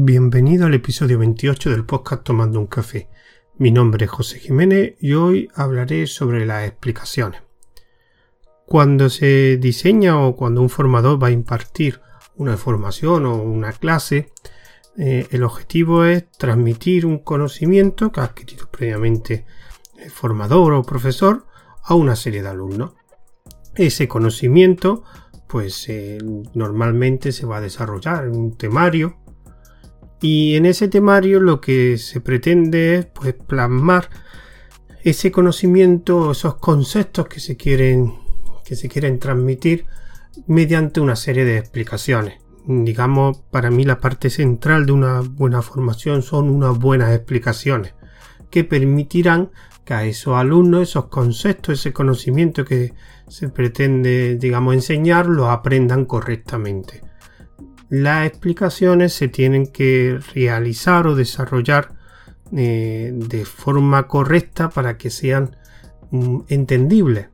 Bienvenido al episodio 28 del podcast Tomando un café. Mi nombre es José Jiménez y hoy hablaré sobre las explicaciones. Cuando se diseña o cuando un formador va a impartir una formación o una clase, eh, el objetivo es transmitir un conocimiento que ha adquirido previamente el formador o profesor a una serie de alumnos. Ese conocimiento pues eh, normalmente se va a desarrollar en un temario y en ese temario lo que se pretende es pues, plasmar ese conocimiento, esos conceptos que se quieren que se quieren transmitir mediante una serie de explicaciones. Digamos, para mí la parte central de una buena formación son unas buenas explicaciones que permitirán que a esos alumnos esos conceptos, ese conocimiento que se pretende, digamos, enseñar, lo aprendan correctamente las explicaciones se tienen que realizar o desarrollar eh, de forma correcta para que sean mm, entendibles.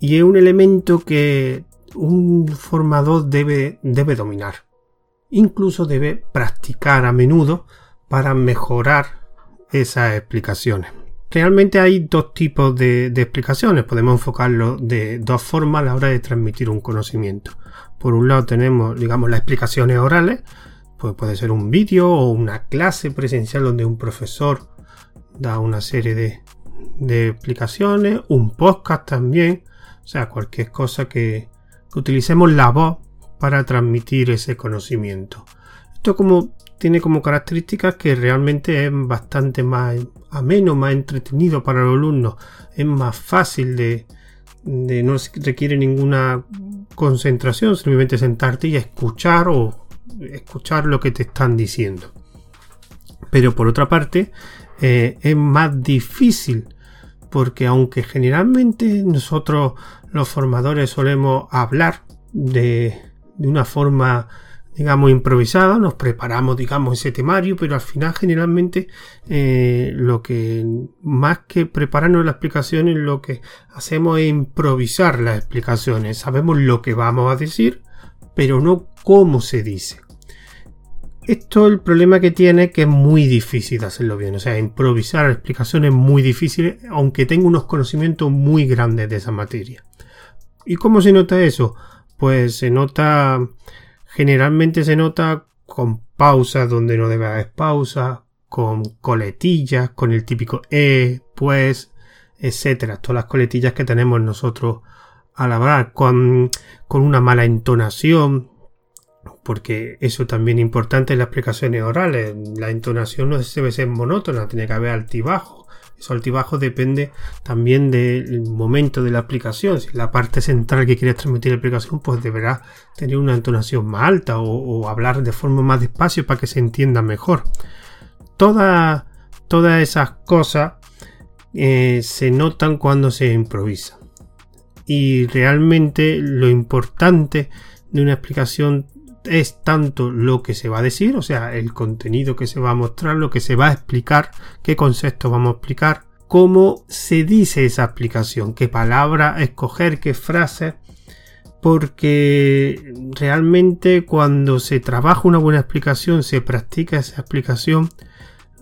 Y es un elemento que un formador debe, debe dominar. Incluso debe practicar a menudo para mejorar esas explicaciones. Realmente hay dos tipos de, explicaciones. Podemos enfocarlo de dos formas a la hora de transmitir un conocimiento. Por un lado tenemos, digamos, las explicaciones orales, pues puede ser un vídeo o una clase presencial donde un profesor da una serie de, de explicaciones, un podcast también, o sea, cualquier cosa que, que utilicemos la voz para transmitir ese conocimiento. Esto como tiene como características que realmente es bastante más ameno, más entretenido para los alumnos, es más fácil de, no requiere ninguna concentración, simplemente sentarte y escuchar o escuchar lo que te están diciendo. Pero por otra parte, eh, es más difícil porque aunque generalmente nosotros los formadores solemos hablar de, de una forma digamos, improvisado, nos preparamos, digamos, ese temario, pero al final generalmente eh, lo que más que prepararnos las explicaciones, lo que hacemos es improvisar las explicaciones. Sabemos lo que vamos a decir, pero no cómo se dice. Esto el problema que tiene que es muy difícil hacerlo bien. O sea, improvisar explicaciones es muy difícil, aunque tenga unos conocimientos muy grandes de esa materia. ¿Y cómo se nota eso? Pues se nota Generalmente se nota con pausas donde no debe haber pausa, con coletillas, con el típico e, pues, etcétera. Todas las coletillas que tenemos nosotros al hablar, con, con una mala entonación, porque eso también es importante en las explicaciones orales. La entonación no debe ser monótona, tiene que haber altibajo. Eso altibajo depende también del momento de la aplicación. Si la parte central que quieres transmitir la aplicación, pues deberá tener una entonación más alta o, hablar de forma más despacio para que se entienda mejor. todas esas cosas eh, se notan cuando se improvisa. Y realmente lo importante de una explicación es tanto lo que se va a decir, o sea, el contenido que se va a mostrar, lo que se va a explicar, qué concepto vamos a explicar, cómo se dice esa explicación, qué palabra escoger, qué frase, porque realmente cuando se trabaja una buena explicación, se practica esa explicación,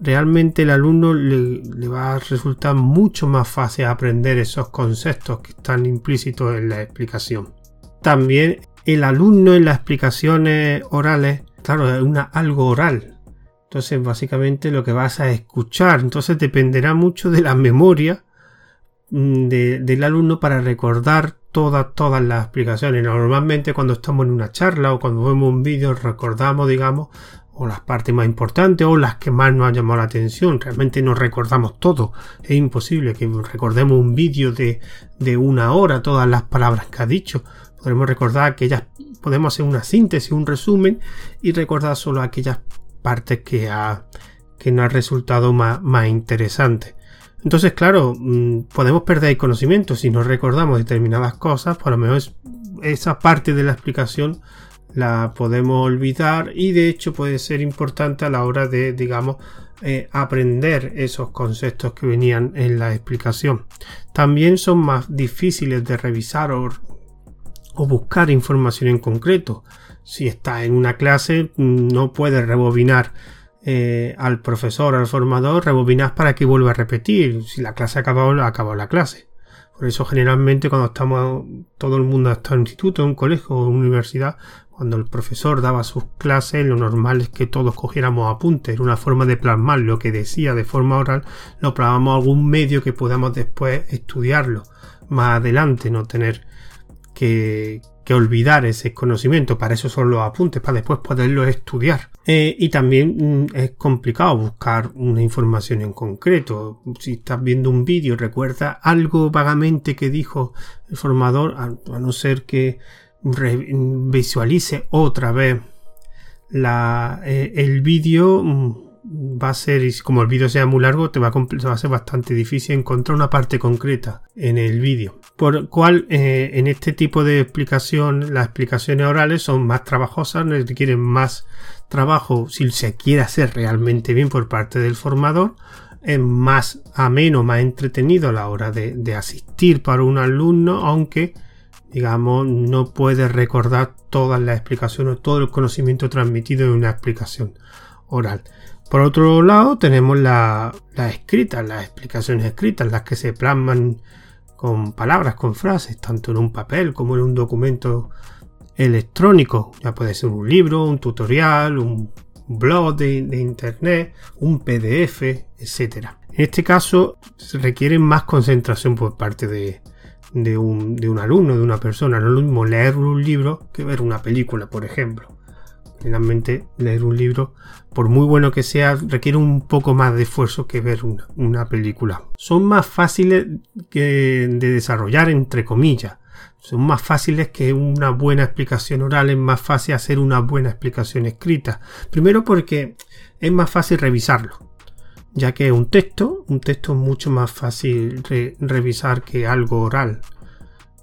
realmente el alumno le, le, va a resultar mucho más fácil aprender esos conceptos que están implícitos en la explicación. También el alumno en las explicaciones orales, claro, es una, algo oral. Entonces, básicamente lo que vas a escuchar. Entonces, dependerá mucho de la memoria mm, del alumno para recordar todas, todas las explicaciones. Normalmente, cuando estamos en una charla o cuando vemos un vídeo, recordamos, digamos, o las partes más importantes o las que más nos han llamado la atención. Realmente no recordamos todo. Es imposible que recordemos un vídeo de, de una hora, todas las palabras que ha dicho Podemos recordar aquellas, podemos hacer una síntesis, un resumen y recordar solo aquellas partes que, ha, nos ha resultado más, más interesante. Entonces, claro, mm, podemos perder conocimiento si no recordamos determinadas cosas, por lo menos esa parte de la explicación la podemos olvidar y de hecho puede ser importante a la hora de, digamos, eh, aprender esos conceptos que venían en la explicación. También son más difíciles de revisar o o buscar información en concreto. Si estás en una clase, no puedes rebobinar eh, al profesor, al formador, rebobinas para que vuelva a repetir. Si la clase ha acabado, ha acabado la clase. Por eso generalmente cuando estamos, todo el mundo está en un instituto, en un colegio o en una universidad, cuando el profesor daba sus clases, lo normal es que todos cogiéramos apuntes, era una forma de plasmar lo que decía de forma oral, lo plasmamos algún medio que podamos después estudiarlo más adelante, no tener que, olvidar ese conocimiento. Para eso son los apuntes, para después poderlos estudiar. Eh, y también mm, es complicado buscar una información en concreto. Si estás viendo un vídeo, recuerda algo vagamente que dijo el formador, a, no ser que visualice otra vez la, eh, el vídeo mm, va a ser, y como el vídeo sea muy largo, te va a, va ser bastante difícil encontrar una parte concreta en el vídeo. Por cual, eh, en este tipo de explicación, las explicaciones orales son más trabajosas, requieren más trabajo si se quiere hacer realmente bien por parte del formador. Es más ameno, más entretenido a la hora de, asistir para un alumno, aunque digamos, no puede recordar todas las explicaciones, todo el conocimiento transmitido en una explicación oral. Por otro lado, tenemos las la escritas, las explicaciones escritas, las que se plasman con palabras, con frases, tanto en un papel como en un documento electrónico. Ya puede ser un libro, un tutorial, un blog de, internet, un PDF, etc. En este caso, se requiere más concentración por parte de, de, un, de un alumno, de una persona. No es lo mismo leer un libro que ver una película, por ejemplo. Finalmente, leer un libro, por muy bueno que sea, requiere un poco más de esfuerzo que ver una, película. Son más fáciles de desarrollar, entre comillas. Son más fáciles que una buena explicación oral, es más fácil hacer una buena explicación escrita. Primero porque es más fácil revisarlo, ya que un texto, un texto es mucho más fácil revisar que algo oral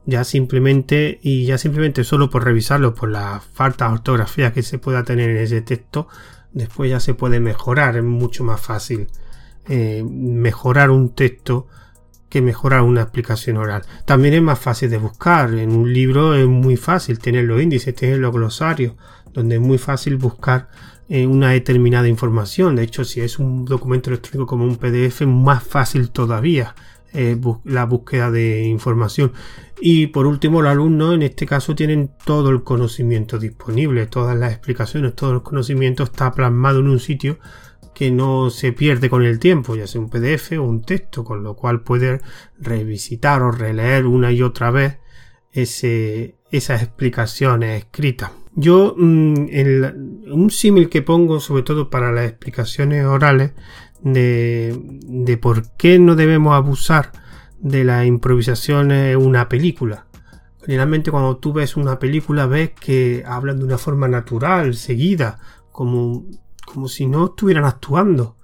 ya simplemente y ya simplemente solo por revisarlo por la falta de ortografía que se pueda tener en ese texto después ya se puede mejorar es mucho más fácil eh, mejorar un texto que mejorar una explicación oral. También es más fácil de buscar en un libro es muy fácil tener los índices tener los glosarios donde es muy fácil buscar eh, una determinada información. De hecho si es un documento electrónico como un pdf más fácil todavía eh, la búsqueda de información. Y por último, los alumnos en este caso tienen todo el conocimiento disponible, todas las explicaciones, todo el conocimiento está plasmado en un sitio que no se pierde con el tiempo, ya sea un PDF o un texto, con lo cual puede revisitar o releer una y otra vez ese, esas explicaciones escritas. Yo, mm, un símil que pongo sobre todo para las explicaciones orales de, por qué no debemos abusar de la improvisación en una película. Generalmente cuando tú ves una película ves que hablan de una forma natural, seguida, como, como si no estuvieran actuando.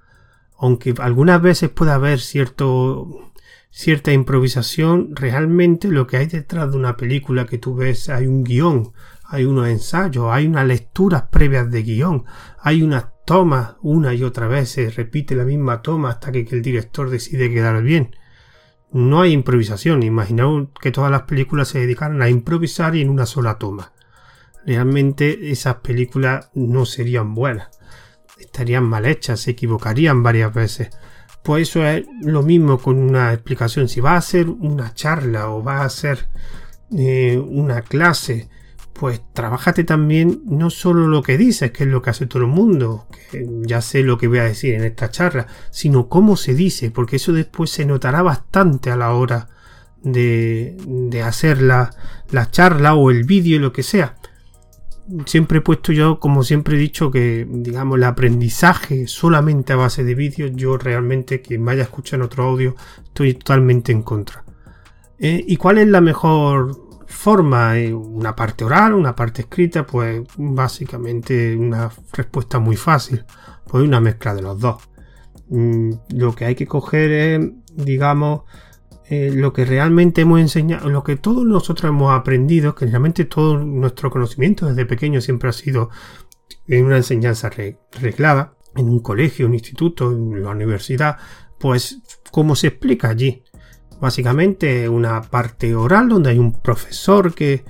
Aunque algunas veces puede haber cierto, cierta improvisación, realmente lo que hay detrás de una película que tú ves hay un guion, hay unos ensayos, hay unas lecturas previas de guion, hay unas tomas una y otra vez, se repite la misma toma hasta que, el director decide quedar bien. No hay improvisación, imaginaos que todas las películas se dedicaran a improvisar y en una sola toma. Realmente esas películas no serían buenas, estarían mal hechas, se equivocarían varias veces. Pues eso es lo mismo con una explicación. Si va a ser una charla o va a ser eh, una clase pues trabájate también no solo lo que dices, que es lo que hace todo el mundo, que ya sé lo que voy a decir en esta charla, sino cómo se dice, porque eso después se notará bastante a la hora de, de hacer la, la charla o el vídeo, lo que sea. Siempre he puesto yo, como siempre he dicho, que digamos el aprendizaje solamente a base de vídeos, yo realmente, quien vaya a escuchar otro audio, estoy totalmente en contra. Eh, ¿Y cuál es la mejor forma, una parte oral, una parte escrita, pues básicamente una respuesta muy fácil, pues una mezcla de los dos. Mm, lo que hay que coger es, digamos, eh, lo que realmente hemos enseñado, lo que todos nosotros hemos aprendido, que realmente todo nuestro conocimiento desde pequeño siempre ha sido en una enseñanza reglada, en un colegio, un instituto, en la universidad, pues como se explica allí básicamente una parte oral donde hay un profesor que,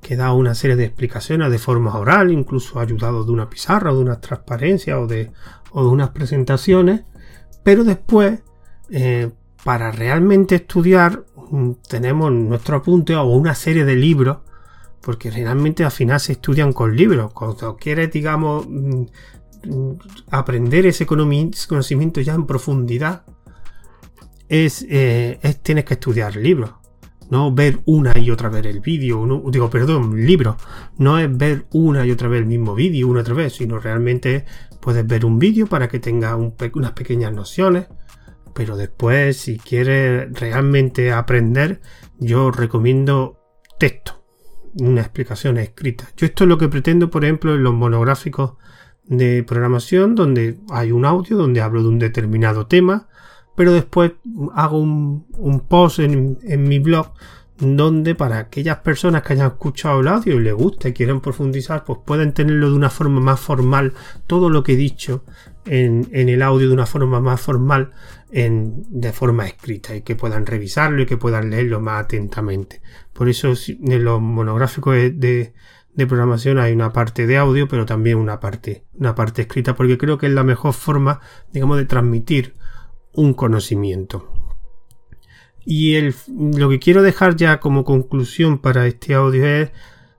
que da una serie de explicaciones de forma oral, incluso ayudado de una pizarra o de unas transparencias o de, o de unas presentaciones, pero después, eh, para realmente estudiar, mm, tenemos nuestro apunte o una serie de libros, porque realmente al final se estudian con libros. Cuando quieres, digamos, mm, mm, aprender ese conocimiento ya en profundidad, es, eh, es tienes que estudiar libros no ver una y otra vez el vídeo, digo, perdón, libro, no es ver una y otra vez el mismo vídeo una y otra vez, sino realmente puedes ver un vídeo para que tenga unas pequeñas nociones, pero después si quieres realmente aprender, yo recomiendo texto, una explicación escrita. Yo esto es lo que pretendo, por ejemplo, en los monográficos de programación, donde hay un audio donde hablo de un determinado tema, pero después hago un, post en, mi blog donde para aquellas personas que hayan escuchado el audio y les guste y quieran profundizar, pues pueden tenerlo de una forma más formal, todo lo que he dicho en, el audio de una forma más formal, de forma escrita, y que puedan revisarlo y que puedan leerlo más atentamente. Por eso en los monográficos de, de programación hay una parte de audio, pero también una parte, una parte escrita, porque creo que es la mejor forma, digamos, de transmitir un conocimiento. Y el, lo que quiero dejar ya como conclusión para este audio es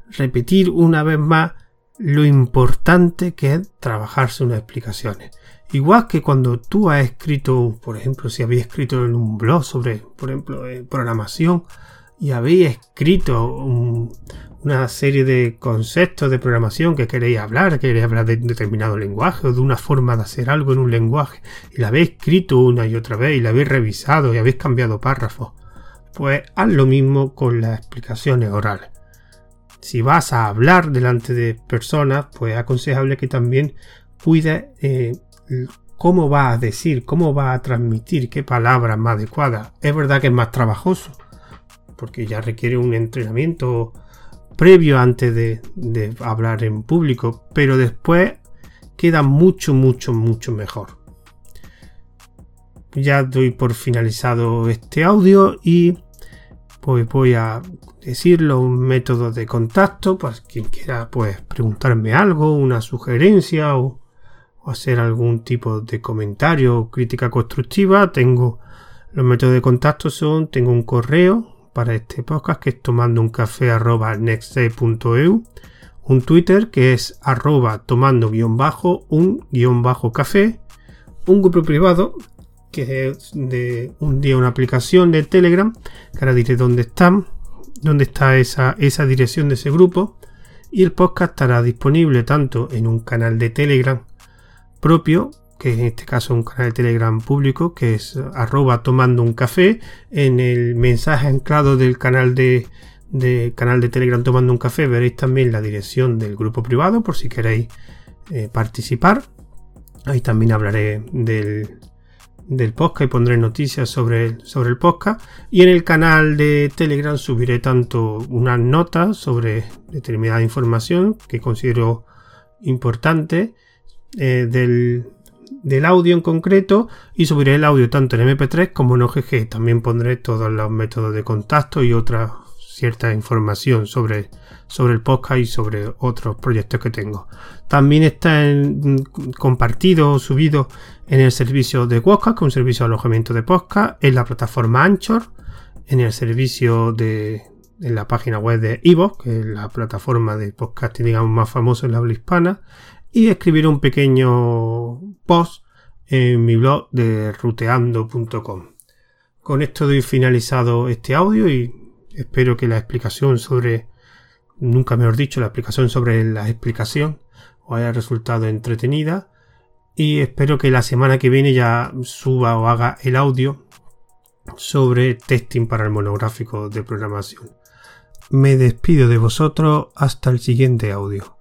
repetir una vez más lo importante que es trabajarse unas explicaciones. Igual que cuando tú has escrito, por ejemplo, si habéis escrito en un blog sobre, por ejemplo, eh, programación y habéis escrito un, una serie de conceptos de programación que queréis hablar, queréis hablar de un determinado lenguaje o de una forma de hacer algo en un lenguaje y la habéis escrito una y otra vez y la habéis revisado y habéis cambiado párrafos, pues haz lo mismo con las explicaciones orales. Si vas a hablar delante de personas, pues es aconsejable que también cuides eh, cómo va a decir, cómo va a transmitir, qué palabras más adecuadas. Es verdad que es más trabajoso, porque ya requiere un entrenamiento previo antes de, hablar en público, pero después queda mucho, mucho, mucho mejor. Ya doy por finalizado este audio y pues voy a decir los métodos de contacto para quien quiera pues preguntarme algo, una sugerencia o, o hacer algún tipo de comentario o crítica constructiva. Tengo los métodos de contacto son, tengo un correo para este podcast que es tomando un café arroba nextday.eu, un Twitter que es arroba tomando guion bajo un guion bajo café, un grupo privado que es de un día una aplicación de Telegram, que ahora diré dónde están, dónde está esa, esa dirección de ese grupo, y el podcast estará disponible tanto en un canal de Telegram propio que en este caso es un canal de Telegram público, que es arroba tomando un café. En el mensaje anclado del canal de, canal de Telegram tomando un café veréis también la dirección del grupo privado por si queréis eh, participar. Ahí también hablaré del, del podcast y pondré noticias sobre, sobre el podcast. Y en el canal de Telegram subiré tanto unas notas sobre determinada información que considero importante eh, del, del audio en concreto y subiré el audio tanto en MP3 como en OGG. También pondré todos los métodos de contacto y otra cierta información sobre, sobre el podcast y sobre otros proyectos que tengo. También está en, compartido o subido en el servicio de podcast, con servicio de alojamiento de podcast, en la plataforma Anchor, en el servicio de en la página web de Evo, que es la plataforma de podcast digamos más famosa en la habla hispana, y escribir un pequeño post en mi blog de ruteando.com. Con esto doy finalizado este audio y espero que la explicación sobre, nunca mejor dicho, la explicación sobre la explicación os haya resultado entretenida y espero que la semana que viene ya suba o haga el audio sobre testing para el monográfico de programación. Me despido de vosotros hasta el siguiente audio.